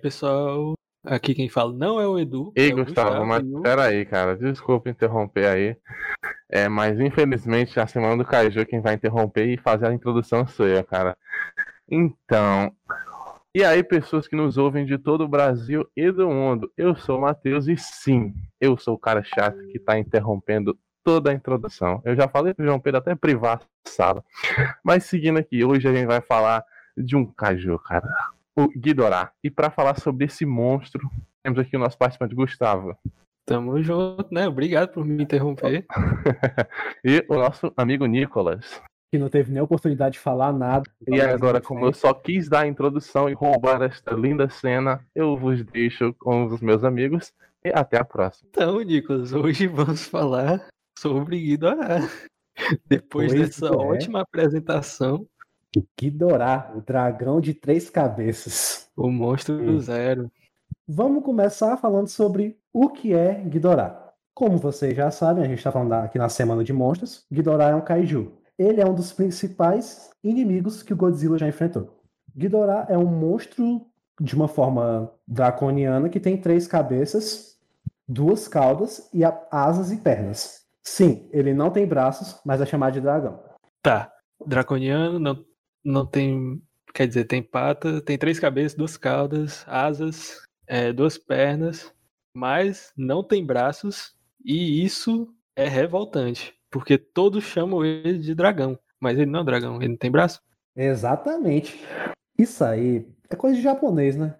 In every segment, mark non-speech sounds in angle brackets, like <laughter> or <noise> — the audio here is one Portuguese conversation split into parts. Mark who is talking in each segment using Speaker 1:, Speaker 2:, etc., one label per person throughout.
Speaker 1: pessoal, aqui quem fala não é o Edu.
Speaker 2: Ei,
Speaker 1: é o
Speaker 2: Gustavo, mas
Speaker 1: e o-
Speaker 2: peraí, cara. Desculpa interromper aí. É, mas infelizmente a semana do Kaiju quem vai interromper e fazer a introdução sou eu, cara. Então. E aí, pessoas que nos ouvem de todo o Brasil e do mundo, eu sou o Matheus e sim, eu sou o cara chato que tá interrompendo toda a introdução. Eu já falei pro João Pedro até privar a sala. Mas seguindo aqui, hoje a gente vai falar de um Kaiju, cara. O Ghidorah. E para falar sobre esse monstro, temos aqui o nosso participante Gustavo.
Speaker 1: Tamo junto, né? Obrigado por me interromper. <laughs>
Speaker 2: e o nosso amigo Nicolas.
Speaker 3: Que não teve nem oportunidade de falar nada.
Speaker 2: E agora, como eu só quis dar a introdução e roubar esta linda cena, eu vos deixo com os meus amigos e até a próxima.
Speaker 1: Então, Nicolas, hoje vamos falar sobre Ghidorah. <laughs> Depois
Speaker 3: Pois
Speaker 1: dessa
Speaker 3: é.
Speaker 1: ótima apresentação,
Speaker 3: Ghidorah, o dragão de três cabeças.
Speaker 1: o monstro do
Speaker 3: Hum.
Speaker 1: zero.
Speaker 3: Vamos começar falando sobre o que é Ghidorah. Como vocês já sabem, a gente está falando aqui na Semana de Monstros, Ghidorah é um kaiju. Ele é um dos principais inimigos que o Godzilla já enfrentou. Ghidorah é um monstro de uma forma draconiana que tem três cabeças, duas caudas e asas e pernas. Sim, ele não tem braços, mas é chamado de dragão.
Speaker 1: Tá. Draconiano não, não tem. Quer dizer, tem pata, tem três cabeças, duas caudas, asas, é, duas pernas, mas não tem braços, e isso é revoltante. Porque todos chamam ele de dragão. Mas ele não é um dragão, ele não tem braço.
Speaker 3: Exatamente. Isso aí é coisa de japonês, né?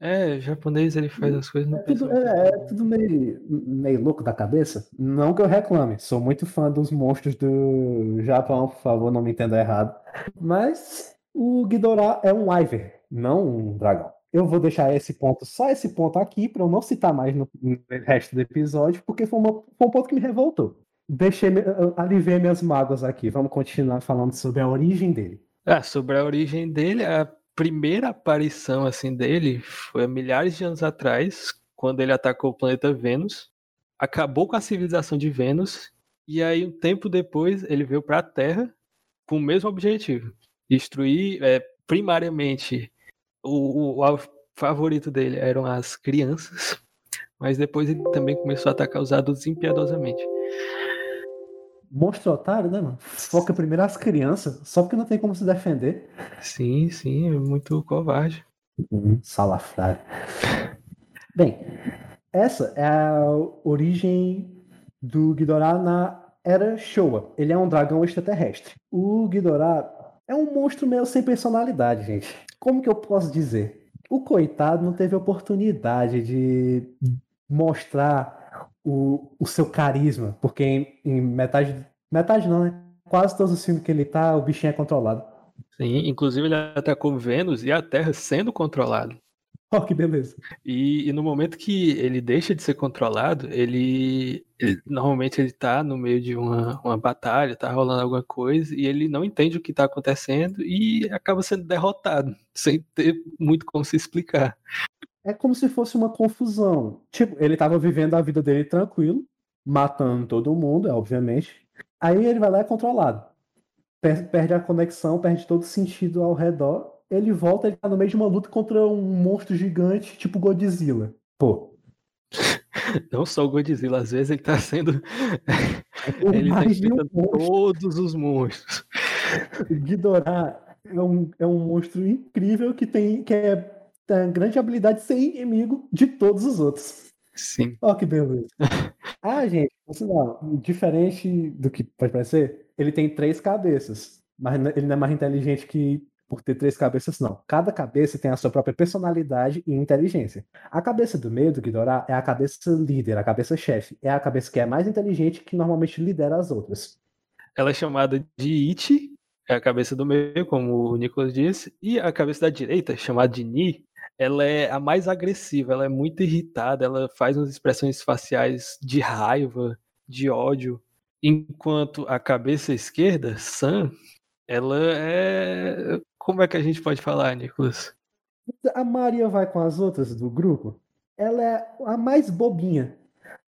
Speaker 1: É, japonês ele faz as coisas no
Speaker 3: É tudo, é, é tudo meio, meio louco da cabeça. Não que eu reclame, sou muito fã dos monstros do Japão, por favor, não me entenda errado. Mas o Ghidorah é um Wyvern, não um dragão. Eu vou deixar esse ponto, só esse ponto aqui, para eu não citar mais no, no resto do episódio, porque foi, uma- foi um ponto que me revoltou. Deixei, aliviei minhas mágoas aqui. Vamos continuar falando sobre a origem dele.
Speaker 1: Ah, sobre a origem dele, a primeira aparição assim dele foi há milhares de anos atrás, quando ele atacou o planeta Vênus, acabou com a civilização de Vênus, e aí um tempo depois ele veio para a Terra com o mesmo objetivo, destruir é, primariamente o, o alvo favorito dele eram as crianças, mas depois ele também começou a atacar os adultos impiedosamente.
Speaker 3: Monstro otário, né, mano? Foca primeiro as crianças, só porque não tem como se defender.
Speaker 1: Sim, sim, é muito covarde.
Speaker 3: Uhum, Salafrário. Bem, essa é a origem do Ghidorah na Era Showa. Ele é um dragão extraterrestre. O Ghidorah é um monstro meio sem personalidade, gente. Como que eu posso dizer? O coitado não teve oportunidade de mostrar o, o seu carisma, porque em, em metade, metade não, né? Quase todos os filmes que ele tá, o bichinho é controlado.
Speaker 1: Sim, inclusive ele atacou Vênus e a Terra sendo controlado.
Speaker 3: Oh, que beleza.
Speaker 1: E, e no momento que ele deixa de ser controlado, ele, ele- normalmente ele tá no meio de uma, uma batalha, tá rolando alguma coisa, e ele não entende o que tá acontecendo e acaba sendo derrotado, <laughs> sem ter muito como se explicar.
Speaker 3: É como se fosse uma confusão. Tipo, ele tava vivendo a vida dele tranquilo, matando todo mundo, é, obviamente. Aí ele vai lá e é controlado. Per- Perde a conexão, perde todo o sentido ao redor. Ele volta, ele tá no meio de uma luta contra um monstro gigante, tipo Godzilla. Pô, <laughs>
Speaker 1: Não só o Godzilla, às vezes ele tá sendo. <laughs> ele tá enfrentando todos os monstros.
Speaker 3: O Ghidorah é um, é um monstro incrível que tem, que é, tem a grande habilidade de ser inimigo de todos os outros.
Speaker 1: Sim.
Speaker 3: Ó, que beleza. <laughs> Ah, gente, assim, não, diferente do que pode parecer, ele tem três cabeças, mas ele não é mais inteligente que por ter três cabeças, não. Cada cabeça tem a sua própria personalidade e inteligência. A cabeça do meio do Ghidorah é a cabeça líder, a cabeça chefe. É a cabeça que é mais inteligente que normalmente lidera as outras.
Speaker 1: Ela é chamada de It, é a cabeça do meio, como o Nicolas disse, e a cabeça da direita, chamada de Ni, ela é a mais agressiva, ela é muito irritada, ela faz umas expressões faciais de raiva, de ódio, enquanto a cabeça esquerda, Sam, ela é. Como é que a gente pode falar, Nicolas?
Speaker 3: A Maria vai com as outras do grupo. Ela é a mais bobinha.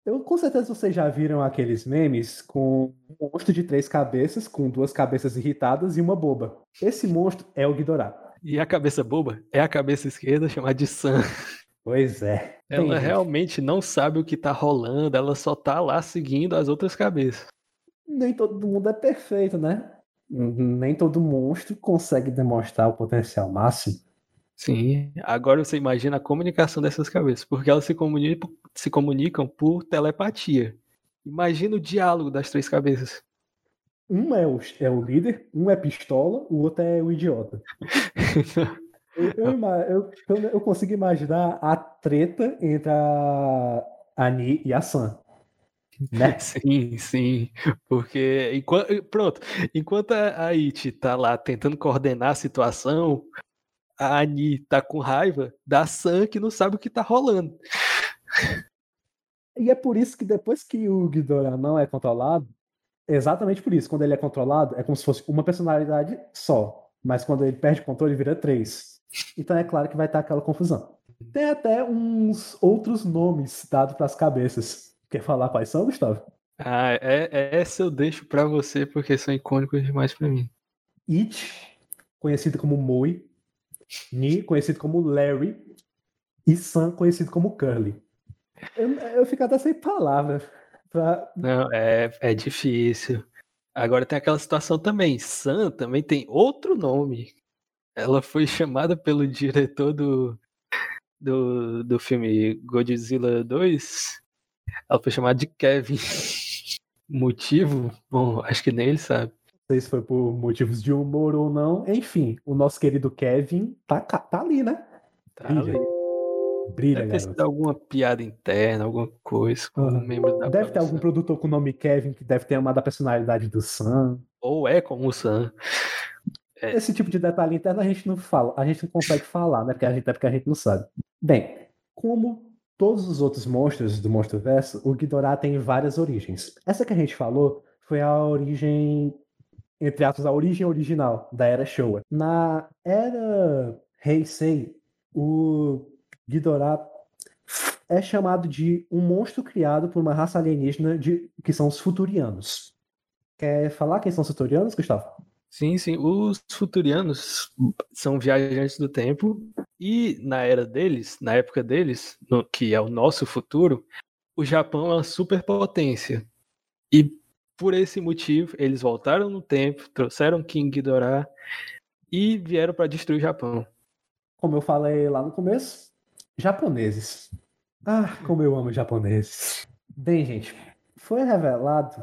Speaker 3: Eu, com certeza vocês já viram aqueles memes com um monstro de três cabeças, com duas cabeças irritadas e uma boba. Esse monstro é o Ghidorah.
Speaker 1: E a cabeça boba é a cabeça esquerda chamada de Sam.
Speaker 3: Pois é.
Speaker 1: Ela
Speaker 3: Bem, gente,
Speaker 1: realmente não sabe o que tá rolando, ela só tá lá seguindo as outras cabeças.
Speaker 3: Nem todo mundo é perfeito, né? Nem todo monstro consegue demonstrar o potencial máximo.
Speaker 1: Sim, agora você imagina a comunicação dessas cabeças, porque elas se comunicam, se comunicam por telepatia. Imagina o diálogo das três cabeças.
Speaker 3: Um é o, é o líder, um é pistola, o outro é o idiota. <laughs> Eu, eu, eu- eu- consigo imaginar a treta entre a Ani e a Sam. Né? <laughs>
Speaker 1: Sim, sim, porque enquanto, pronto, enquanto a a It tá lá tentando coordenar a situação, a Ani tá com raiva da Sam que não sabe o que tá rolando.
Speaker 3: E é por isso que depois que o Ghidorah não é controlado, exatamente por isso, quando ele é controlado, é como se fosse uma personalidade só. Mas quando ele perde o controle, vira três. Então é claro que vai estar aquela confusão. Tem até uns outros nomes dados para as cabeças. Quer falar quais são, Gustavo?
Speaker 1: Ah, é, é- essa eu deixo pra você porque são icônicos demais pra mim.
Speaker 3: It, conhecido como Moe. Ni, conhecido como Larry. E Sam, conhecido como Curly. Eu, eu fico até sem palavras. Pra...
Speaker 1: Não, é, é difícil. Agora tem aquela situação também. Sam também tem outro nome. Ela foi chamada pelo diretor do, do, do filme Godzilla 2. Ela foi chamada de Kevin. <laughs> Motivo? Bom, acho que nem ele sabe.
Speaker 3: Não sei se foi por motivos de humor ou não. Enfim, o nosso querido Kevin tá, tá ali, né?
Speaker 1: Tá ali.
Speaker 3: Brilha,
Speaker 1: Deve ter alguma piada interna, alguma coisa com
Speaker 3: Aham.
Speaker 1: um membro da
Speaker 3: Deve ter algum produtor com o nome Kevin que deve ter amado a personalidade do Sam.
Speaker 1: Ou é como o Sam. É.
Speaker 3: Esse tipo de detalhe interno a gente não fala, a gente não consegue falar, né? Porque a gente, é porque a gente não sabe. Bem, como todos os outros monstros do Monstro-Verso, o Ghidorah tem várias origens. Essa que a gente falou foi a origem, entre aspas, a origem original da Era Showa. Na Era Heisei, o Ghidorah é chamado de um monstro criado por uma raça alienígena de, que são os Futurianos. Quer falar quem são os Futurianos, Gustavo?
Speaker 1: Sim, sim. Os futurianos são viajantes do tempo e na era deles, na época deles, no- que é o nosso futuro, o Japão é uma superpotência. E por esse motivo, eles voltaram no tempo, trouxeram King Ghidorah e vieram para destruir o Japão.
Speaker 3: Como eu falei lá no começo, japoneses. Ah, como eu amo japoneses. Bem, gente, foi revelado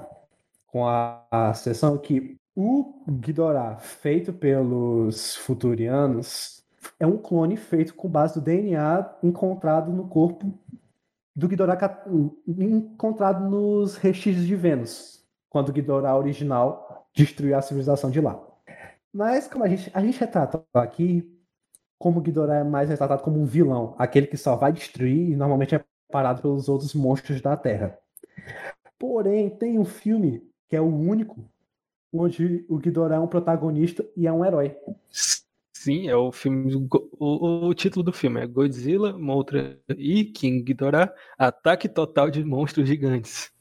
Speaker 3: com a, a sessão que o Ghidorah, feito pelos Futurianos, é um clone feito com base do DNA encontrado no corpo do Ghidorah encontrado nos restícios de Vênus, quando o Ghidorah original destruiu a civilização de lá. Mas como a gente, a gente retratou aqui, como Ghidorah é mais retratado como um vilão, aquele que só vai destruir e normalmente é parado pelos outros monstros da Terra. Porém, tem um filme que é o único onde o Ghidorah é um protagonista e é um herói.
Speaker 1: Sim, é o filme. O, o título do filme é Godzilla, Mothra e King Ghidorah Ataque Total de Monstros Gigantes.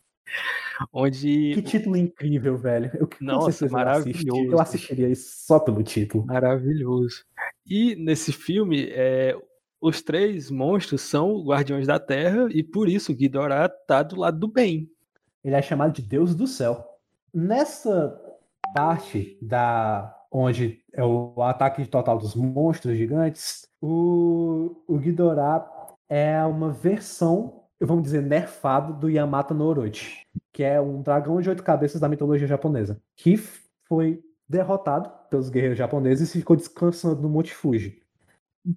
Speaker 1: Onde
Speaker 3: Que título incrível, velho. Eu, com
Speaker 1: Nossa, maravilhoso.
Speaker 3: Eu assistiria isso só pelo título.
Speaker 1: Maravilhoso. E nesse filme, é, os três monstros são guardiões da Terra e por isso o Ghidorah tá do lado do bem.
Speaker 3: Ele é chamado de Deus do Céu. Nessa parte da onde é o ataque total dos monstros gigantes, o, o Ghidorah é uma versão, vamos dizer, nerfado do Yamata no Orochi, que é um dragão de oito cabeças da mitologia japonesa, que foi derrotado pelos guerreiros japoneses e ficou descansando no Monte Fuji.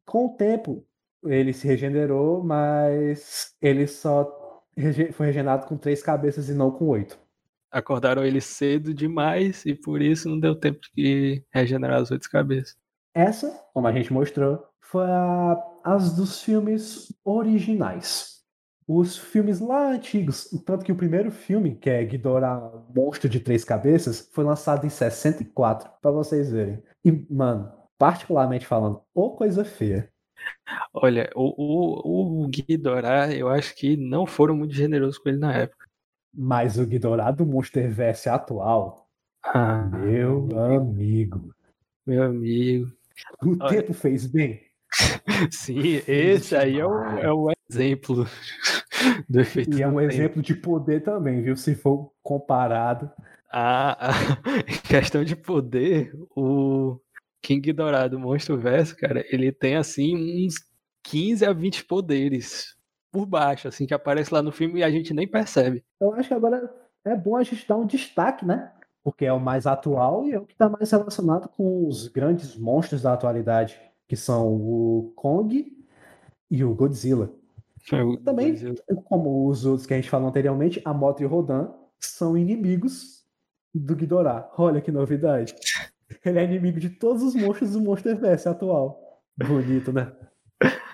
Speaker 3: Com o tempo, ele se regenerou, mas ele só foi regenerado com três cabeças e não com oito.
Speaker 1: Acordaram ele cedo demais e por isso não deu tempo de regenerar as oito cabeças.
Speaker 3: Essa, como a gente mostrou, foi a, as dos filmes originais. Os filmes lá antigos, tanto que o primeiro filme, que é Ghidorah Monstro de Três Cabeças, foi lançado em 64, pra vocês verem. E, mano, particularmente falando, ô coisa feia.
Speaker 1: Olha, o, o, o Ghidorah, eu acho que não foram muito generosos com ele na época.
Speaker 3: Mas o Ghidorah do Monsterverse atual,
Speaker 1: Ah,
Speaker 3: meu amigo.
Speaker 1: meu amigo.
Speaker 3: O Olha. tempo fez bem. <laughs>
Speaker 1: Sim, esse aí é o, é o exemplo <laughs>
Speaker 3: do efeito. E é um exemplo de poder também, viu? Se for comparado. <laughs>
Speaker 1: A, a questão de poder, o King Dourado Monstro Verso, cara, ele tem assim uns 15 a 20 poderes por baixo, assim, que aparece lá no filme e a gente nem percebe.
Speaker 3: Eu acho que agora é bom a gente dar um destaque, né? Porque é o mais atual e é o que está mais relacionado com os grandes monstros da atualidade, que são o Kong e o Godzilla. O Também, Godzilla. como os outros que a gente falou anteriormente, a Moto e o Rodan são inimigos do Ghidorah. Olha que novidade. Ele é inimigo de todos os monstros do Monsterverse atual. Bonito, né?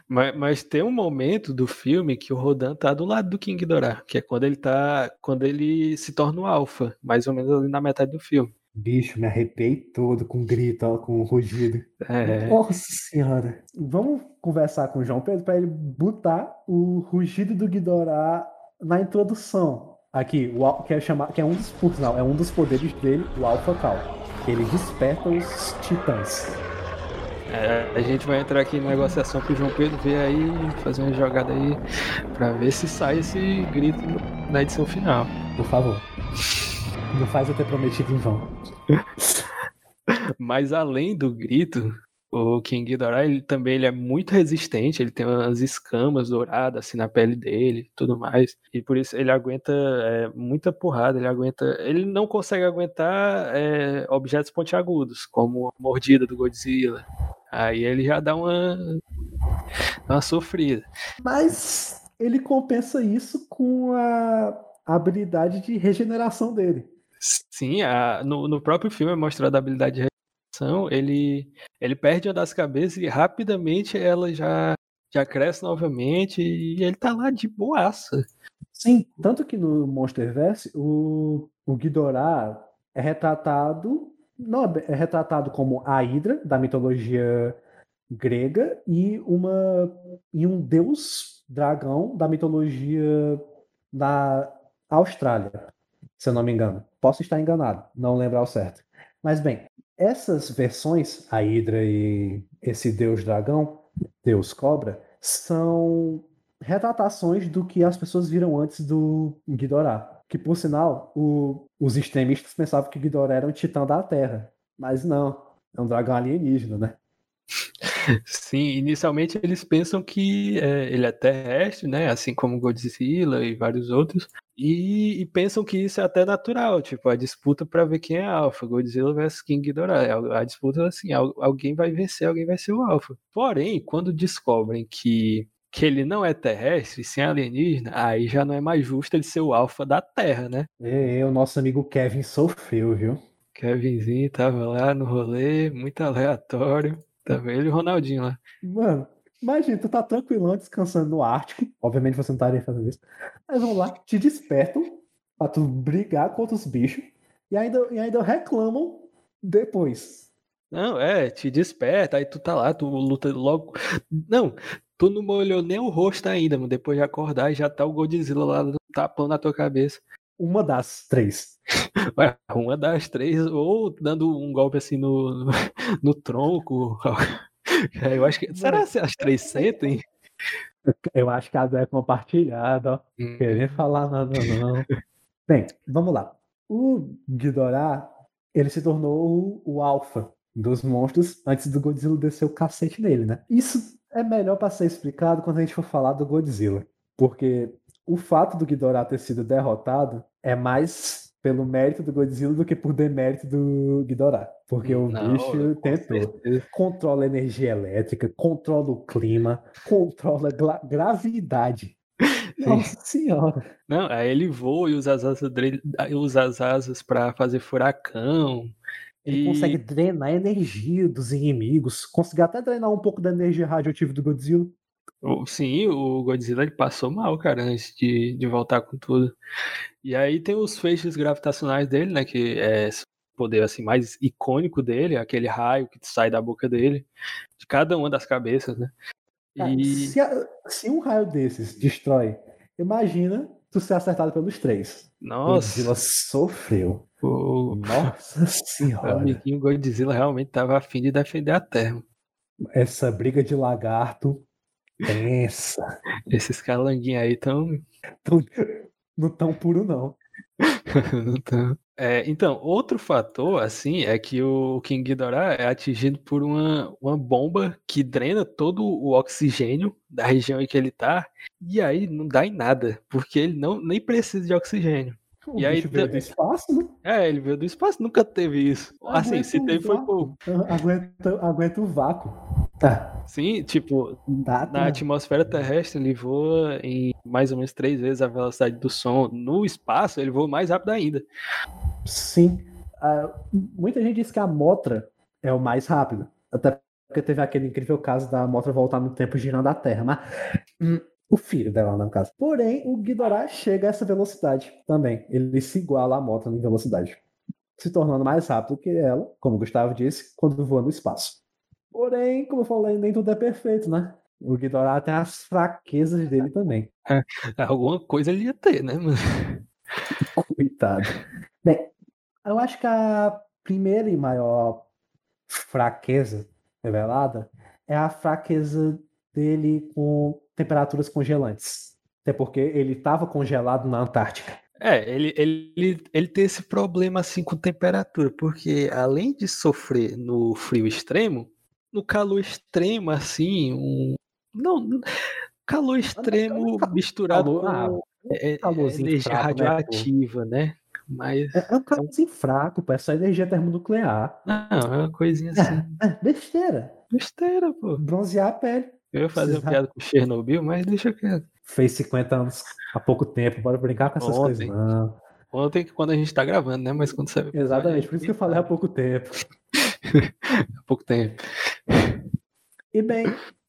Speaker 1: Mas, mas, tem um momento do filme que o Rodan tá do lado do King Ghidorah, que é quando ele tá, quando ele se torna o alfa, mais ou menos ali na metade do filme.
Speaker 3: Bicho, me arrepiei todo com grito, ó, com rugido. É. Nossa senhora. Vamos conversar com o João Pedro para ele botar o rugido do Ghidorah na introdução. Aqui, o, que, é chamar, que é um dos, por sinal, é um dos poderes dele, o Alpha Cal. Ele desperta os titãs.
Speaker 1: É, a gente vai entrar aqui em negociação com o João Pedro ver aí, fazer uma jogada aí para ver se sai esse grito na edição final.
Speaker 3: Por favor. Não faz eu ter prometido em vão.
Speaker 1: Mas além do grito, o King Ghidorah ele também ele é muito resistente, ele tem umas escamas douradas assim na pele dele, tudo mais, e por isso ele aguenta é, muita porrada, ele aguenta, ele não consegue aguentar é, objetos pontiagudos, como a mordida do Godzilla, Aí ele já dá uma, uma sofrida.
Speaker 3: Mas ele compensa isso com a habilidade de regeneração dele.
Speaker 1: Sim, a, no, no próprio filme é mostrada a habilidade de regeneração. Ele, ele perde uma das cabeças e rapidamente ela já, já cresce novamente e ele tá lá de boaça.
Speaker 3: Sim, tanto que no Monsterverse o, o Ghidorah é retratado não, é retratado como a Hidra, da mitologia grega, e, uma, e um deus dragão da mitologia da Austrália, se eu não me engano. Posso estar enganado, não lembro ao certo. Mas bem, essas versões, a Hidra e esse deus dragão, deus cobra, são retratações do que as pessoas viram antes do Ghidorah. Que, por sinal, o, os extremistas pensavam que Ghidorah era um titã da Terra. Mas não, é um dragão alienígena, né? <laughs>
Speaker 1: Sim, inicialmente eles pensam que é, ele é terrestre, né? Assim como Godzilla e vários outros. E, e, pensam que isso é até natural, tipo, a disputa para ver quem é alfa, Godzilla versus King Ghidorah. É a disputa assim, alguém vai vencer, alguém vai ser o alfa. Porém, quando descobrem que que ele não é terrestre, sim alienígena, aí já não é mais justo ele ser o alfa da Terra, né?
Speaker 3: É, o nosso amigo Kevin sofreu, viu?
Speaker 1: Kevinzinho tava lá no rolê, muito aleatório. Tava ele e o Ronaldinho lá.
Speaker 3: Mano, imagina, tu tá tranquilão descansando no Ártico. Obviamente você não estaria fazendo isso. Mas vão lá, te despertam pra tu brigar contra os bichos. E ainda, e ainda reclamam depois.
Speaker 1: Não, é, te desperta, aí tu tá lá, tu luta logo. Não, Tu não molhou nem o rosto ainda, mano. Depois de acordar, já tá o Godzilla lá tapando na tua cabeça.
Speaker 3: Uma das três. <laughs>
Speaker 1: Ué, uma das três, ou dando um golpe assim no, no, no tronco. <laughs> Eu acho que. Será que as três sentem? <laughs>
Speaker 3: Eu acho que a é compartilhada, ó. Hum. Querer falar nada, não. Bem, vamos lá. O Ghidorah, ele se tornou o, o alfa dos monstros antes do Godzilla descer o cacete nele, né? Isso é melhor para ser explicado quando a gente for falar do Godzilla. Porque o fato do Ghidorah ter sido derrotado é mais pelo mérito do Godzilla do que por demérito do Ghidorah. Porque o Não, bicho tentou. Controla a energia elétrica, controla o clima, <laughs> controla a gravidade. Nossa senhora.
Speaker 1: Não, aí ele voa e usa as asas, usa as asas para fazer furacão.
Speaker 3: Ele e... consegue drenar a energia dos inimigos, consegue até drenar um pouco da energia radioativa do Godzilla.
Speaker 1: Sim, o Godzilla ele passou mal, cara, antes de, de voltar com tudo. E aí tem os feixes gravitacionais dele, né? Que é o poder assim, mais icônico dele, aquele raio que sai da boca dele, de cada uma das cabeças, né?
Speaker 3: E... Se, a, se um raio desses destrói, imagina tu ser acertado pelos três.
Speaker 1: Nossa.
Speaker 3: Godzilla sofreu.
Speaker 1: O...
Speaker 3: Nossa senhora.
Speaker 1: O amiguinho Godzilla realmente tava afim de defender a Terra.
Speaker 3: essa briga de lagarto tensa.
Speaker 1: Esses calanguinhos aí tão.
Speaker 3: Tão- Não tão puro, não. <laughs>
Speaker 1: não tão. É, então, outro fator, assim, é que o King Ghidorah é atingido por uma, uma bomba que drena todo o oxigênio da região em que ele tá, e aí não dá em nada, porque ele não nem precisa de oxigênio.
Speaker 3: O
Speaker 1: E aí
Speaker 3: veio do espaço, né?
Speaker 1: É, ele veio do espaço, nunca teve isso. Assim, se
Speaker 3: Aguenta
Speaker 1: teve foi pouco.
Speaker 3: Aguenta, aguenta o vácuo. Tá.
Speaker 1: Sim, tipo,
Speaker 3: Tá,
Speaker 1: na
Speaker 3: tá.
Speaker 1: atmosfera terrestre ele voa em mais ou menos três vezes a velocidade do som. No espaço ele voa mais rápido ainda.
Speaker 3: Sim. Ah, muita gente diz que a Motra é o mais rápido. Até porque teve aquele incrível caso da Motra voltar no tempo girando a Terra. Mas hum, o filho dela, no caso. Porém, o Ghidorah chega a essa velocidade também. Ele se iguala à Motra em velocidade. Se tornando mais rápido que ela, como o Gustavo disse, quando voa no espaço. Porém, como eu falei, nem tudo é perfeito, né? O Ghidorah tem as fraquezas dele também.
Speaker 1: Alguma coisa ele ia ter, né?
Speaker 3: Coitado. Bem, eu acho que a primeira e maior fraqueza revelada é a fraqueza dele com temperaturas congelantes. Até porque ele estava congelado na Antártica.
Speaker 1: É, ele, ele, ele tem esse problema assim com temperatura, porque além de sofrer no frio extremo, no calor extremo, assim, um. Não, calor extremo misturado
Speaker 3: calor-
Speaker 1: com é, é,
Speaker 3: calorzinho
Speaker 1: energia
Speaker 3: fraco, né,
Speaker 1: radioativa, né? Mas.
Speaker 3: É, é um calorzinho fraco, pô, é só energia termonuclear.
Speaker 1: Não, é uma coisinha assim.
Speaker 3: É, besteira.
Speaker 1: Besteira, pô.
Speaker 3: Bronzear a pele.
Speaker 1: Eu ia fazer uma
Speaker 3: Precisa-
Speaker 1: piada com Chernobyl, mas deixa quieto.
Speaker 3: Fez 50 anos há pouco tempo, bora brincar com essas
Speaker 1: Ontem.
Speaker 3: coisas. Não.
Speaker 1: Ontem, quando a gente tá gravando, né? Mas quando você.
Speaker 3: Exatamente, por isso que eu falei há pouco tempo. <laughs>
Speaker 1: Há pouco tempo.
Speaker 3: E bem,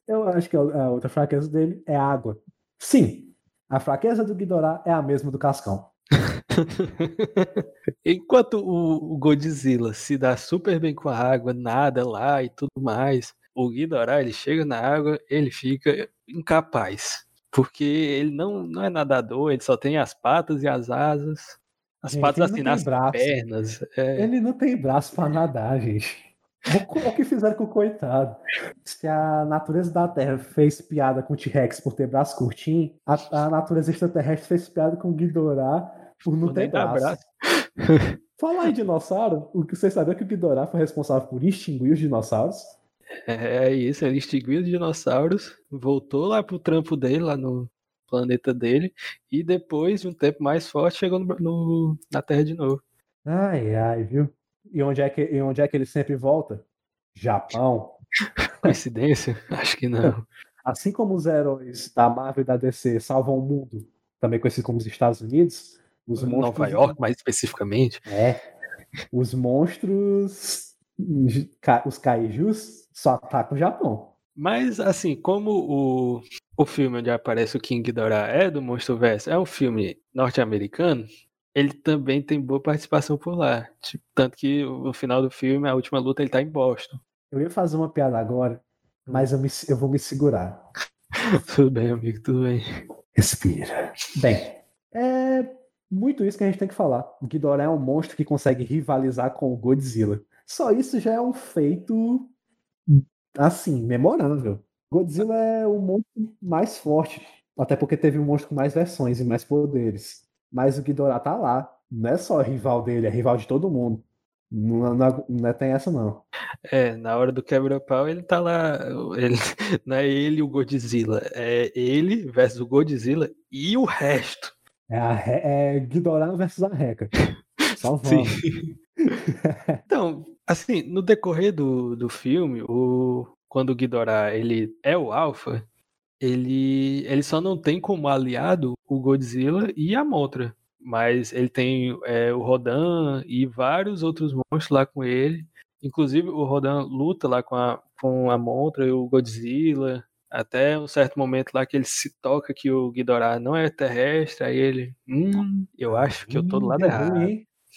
Speaker 3: eu acho que a outra fraqueza dele é a água. Sim, a fraqueza do Ghidorah é a mesma do Cascão. <laughs>
Speaker 1: Enquanto o Godzilla se dá super bem com a água, nada lá e tudo mais, o Ghidorah, ele chega na água, ele fica incapaz. Porque ele não, não é nadador, ele só tem as patas e as asas. As
Speaker 3: Gente,
Speaker 1: patas
Speaker 3: não
Speaker 1: assim nas
Speaker 3: braço.
Speaker 1: pernas. é.
Speaker 3: Ele não tem braço pra nadar, gente. O que fizeram com o coitado? Se a natureza da Terra fez piada com o T-Rex por ter braço curtinho, a, a natureza extraterrestre fez piada com o Ghidorah por não
Speaker 1: Por
Speaker 3: ter
Speaker 1: dar
Speaker 3: braço. Falar em dinossauro, o que vocês sabiam que o Ghidorah foi responsável por extinguir os dinossauros?
Speaker 1: É isso, ele extinguiu os dinossauros, voltou lá pro trampo dele, lá no planeta dele, e depois de um tempo mais forte chegou no- no- na Terra de novo.
Speaker 3: Ai, ai, viu? E onde é que, e onde é que ele sempre volta? Japão. <laughs>
Speaker 1: Coincidência? Acho que não. <laughs>
Speaker 3: Assim como os heróis da Marvel e da DC salvam o mundo, também conhecido como os Estados Unidos, os monstros.
Speaker 1: Nova York, mais especificamente.
Speaker 3: É. Os monstros. Os kaijus só atacam o Japão.
Speaker 1: Mas, assim, como o, o filme onde aparece o King Ghidorah é do Monsterverse, é um filme norte-americano, ele também tem boa participação por lá. Tipo, tanto que no final do filme, a última luta, ele tá em Boston.
Speaker 3: Eu ia fazer uma piada agora, mas eu, me- eu vou me segurar. <laughs>
Speaker 1: Tudo bem, amigo, tudo bem.
Speaker 3: Respira. Bem, é muito isso que a gente tem que falar. O Ghidorah é um monstro que consegue rivalizar com o Godzilla. Só isso já é um feito, assim, memorável. Godzilla é o monstro mais forte, até porque teve um monstro com mais versões e mais poderes. Mas o Ghidorah tá lá. Não é só rival dele, é rival de todo mundo. Não, não, não é- tem essa, não.
Speaker 1: É, na hora do quebra-pau, ele tá lá. Ele, <laughs> não é ele e o Godzilla, é ele versus o Godzilla e o resto.
Speaker 3: É, a, é Ghidorah versus a Reca. Só <laughs>
Speaker 1: Sim. <laughs> Então, assim, no decorrer do, do filme, o, quando o Ghidorah ele é o Alpha, ele, ele só não tem como aliado o Godzilla e a Mothra. Mas ele tem é, o Rodan e vários outros monstros lá com ele. Inclusive, o Rodan luta lá com a, com a Mothra e o Godzilla. Até um certo momento lá que ele se toca que o Ghidorah não é terrestre. Aí ele, hum, eu acho que eu tô do lado errado.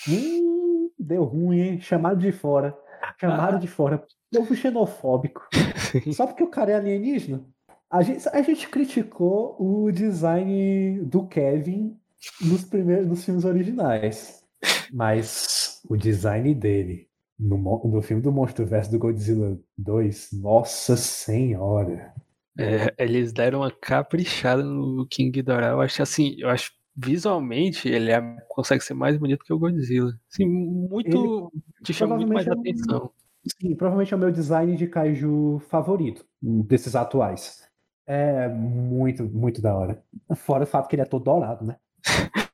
Speaker 3: Hum, deu ruim, hein? Chamaram de fora. Chamaram de fora. Povo xenofóbico. <laughs> Só porque o cara é alienígena? A gente, a gente criticou o design do Kevin nos primeiros nos filmes originais. Mas o design dele no, no filme do Monstro Verso do Godzilla 2, nossa senhora.
Speaker 1: É, eles deram uma caprichada no King Ghidorah. Eu acho assim, eu acho visualmente ele é, consegue ser mais bonito que o Godzilla. Assim, muito ele, te chama muito mais é atenção.
Speaker 3: Sim, provavelmente é o meu design de kaiju favorito desses atuais. É muito, muito da hora. Fora o fato que ele é todo dourado, né? <laughs>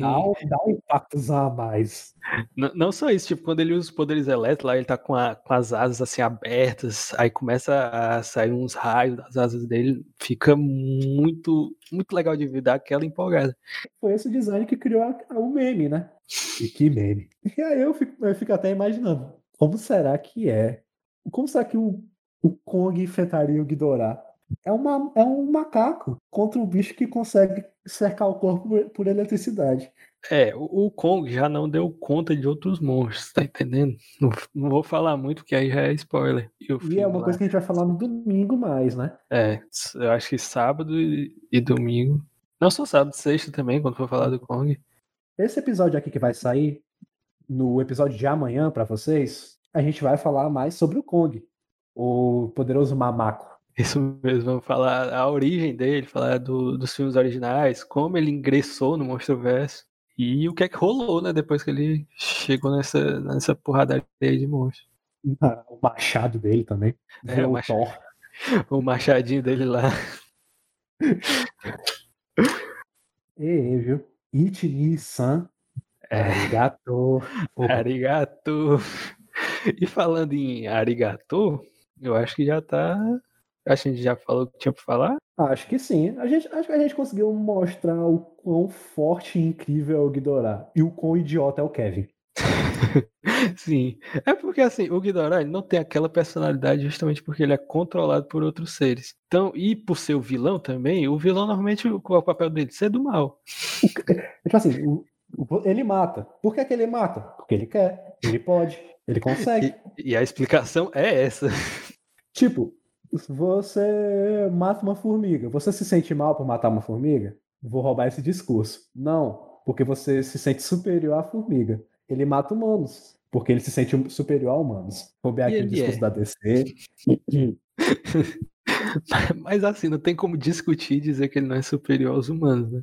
Speaker 3: Dá, dá um impacto a mais.
Speaker 1: Não, não, só isso, tipo, quando ele usa os poderes elétricos, lá ele tá com, a, com as asas assim abertas, aí começa a sair uns raios das asas dele, fica muito, muito legal de ver, dá aquela empolgada.
Speaker 3: Foi esse design que criou o meme, né? E que meme. E aí eu fico, eu fico até imaginando, como será que é? Como será que o, o Kong enfrentaria o Ghidorah? É, uma, é um macaco contra um bicho que consegue cercar o corpo por, eletricidade.
Speaker 1: É, o, o, Kong já não deu conta de outros monstros, tá entendendo? Não, não vou falar muito, porque aí já é spoiler.
Speaker 3: E, e é uma lá... coisa que a gente vai falar no domingo mais, né?
Speaker 1: É, eu acho que sábado e, e domingo. Não só sábado, sexta também, quando for falar do Kong.
Speaker 3: Esse episódio aqui que vai sair, no episódio de amanhã para vocês, a gente vai falar mais sobre o Kong, o poderoso mamaco.
Speaker 1: Isso mesmo, vamos falar a origem dele, falar do, dos filmes originais, como ele ingressou no Monstro-Verso e o que é que rolou, né, depois que ele chegou nessa, nessa porradaria de monstros.
Speaker 3: Ah, o machado dele também.
Speaker 1: É, o, machado, <laughs> o machadinho dele lá. <laughs>
Speaker 3: E viu? Ichi-ni-san.
Speaker 1: É. Arigato. <laughs> Arigato. E falando em arigato, eu acho que já tá Acho que a gente já falou o que tinha pra falar.
Speaker 3: Acho que sim. A gente, acho que a gente conseguiu mostrar o quão forte e incrível é o Ghidorah. E o quão idiota é o Kevin. <laughs>
Speaker 1: sim. É porque assim, o Ghidorah ele não tem aquela personalidade justamente porque ele é controlado por outros seres. Então, e por ser o vilão também, o vilão normalmente qual é o papel dele? Ser do mal.
Speaker 3: tipo assim, ele mata. Por que, que ele mata? Porque ele quer, ele pode, ele <laughs> consegue.
Speaker 1: E, e a explicação é essa.
Speaker 3: Tipo, você mata uma formiga. Você se sente mal por matar uma formiga? Vou roubar esse discurso. Não, porque você se sente superior à formiga. Ele mata humanos, porque ele se sente superior a humanos. Roubei aqui o discurso é. da DC. <laughs>
Speaker 1: Mas assim, não tem como discutir e dizer que ele não é superior aos humanos, né?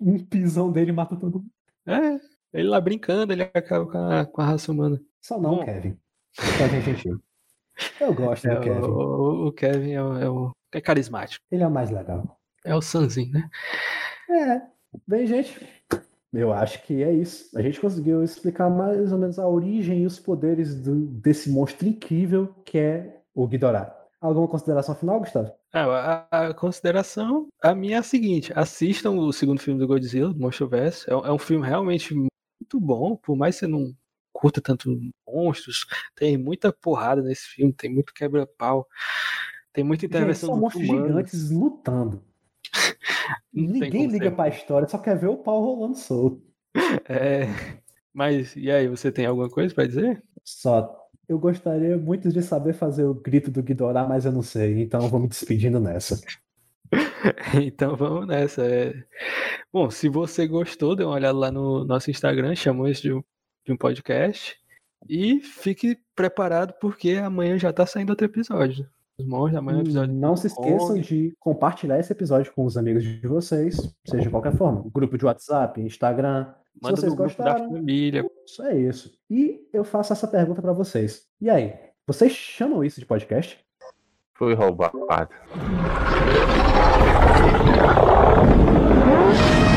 Speaker 3: Um pisão dele mata todo mundo.
Speaker 1: É, ele lá brincando, ele acaba com a, com a raça humana.
Speaker 3: Só não, Bom. Kevin. Kevin é gentil. Eu gosto é, do Kevin.
Speaker 1: O, o Kevin é, o, é, o, é carismático.
Speaker 3: Ele é o mais legal.
Speaker 1: É o Sanzinho, né?
Speaker 3: É. Bem, gente, eu acho que é isso. A gente conseguiu explicar mais ou menos a origem e os poderes do, desse monstro incrível que é o Ghidorah. Alguma consideração final, Gustavo?
Speaker 1: Ah, a, a, consideração, a minha é a seguinte: assistam o segundo filme do Godzilla, do Monstro-Verso. É, é, um filme realmente muito bom, por mais que você não curta tanto monstros, tem muita porrada nesse filme, tem muito quebra-pau, tem muita intervenção
Speaker 3: Gente, são monstros humanos. gigantes lutando. <laughs> Ninguém liga pra história, só quer ver o pau rolando solto. <laughs>
Speaker 1: É, mas e aí, você tem alguma coisa para dizer?
Speaker 3: Só. Eu gostaria muito de saber fazer o grito do Ghidorah, mas eu não sei, então eu vou me despedindo nessa. <laughs>
Speaker 1: então vamos nessa. É... Bom, se você gostou, dê uma olhada lá no nosso Instagram, chamou isso de de um podcast. E fique preparado porque amanhã já tá saindo outro episódio. Os monstros, amanhã é episódio.
Speaker 3: Não se esqueçam de compartilhar esse episódio com os amigos de vocês, seja de qualquer forma. Grupo de WhatsApp, Instagram.
Speaker 1: Manda se vocês gostaram, da família.
Speaker 3: Isso é isso. E eu faço essa pergunta para vocês. E aí, vocês chamam isso de podcast?
Speaker 2: Foi roubado. <laughs>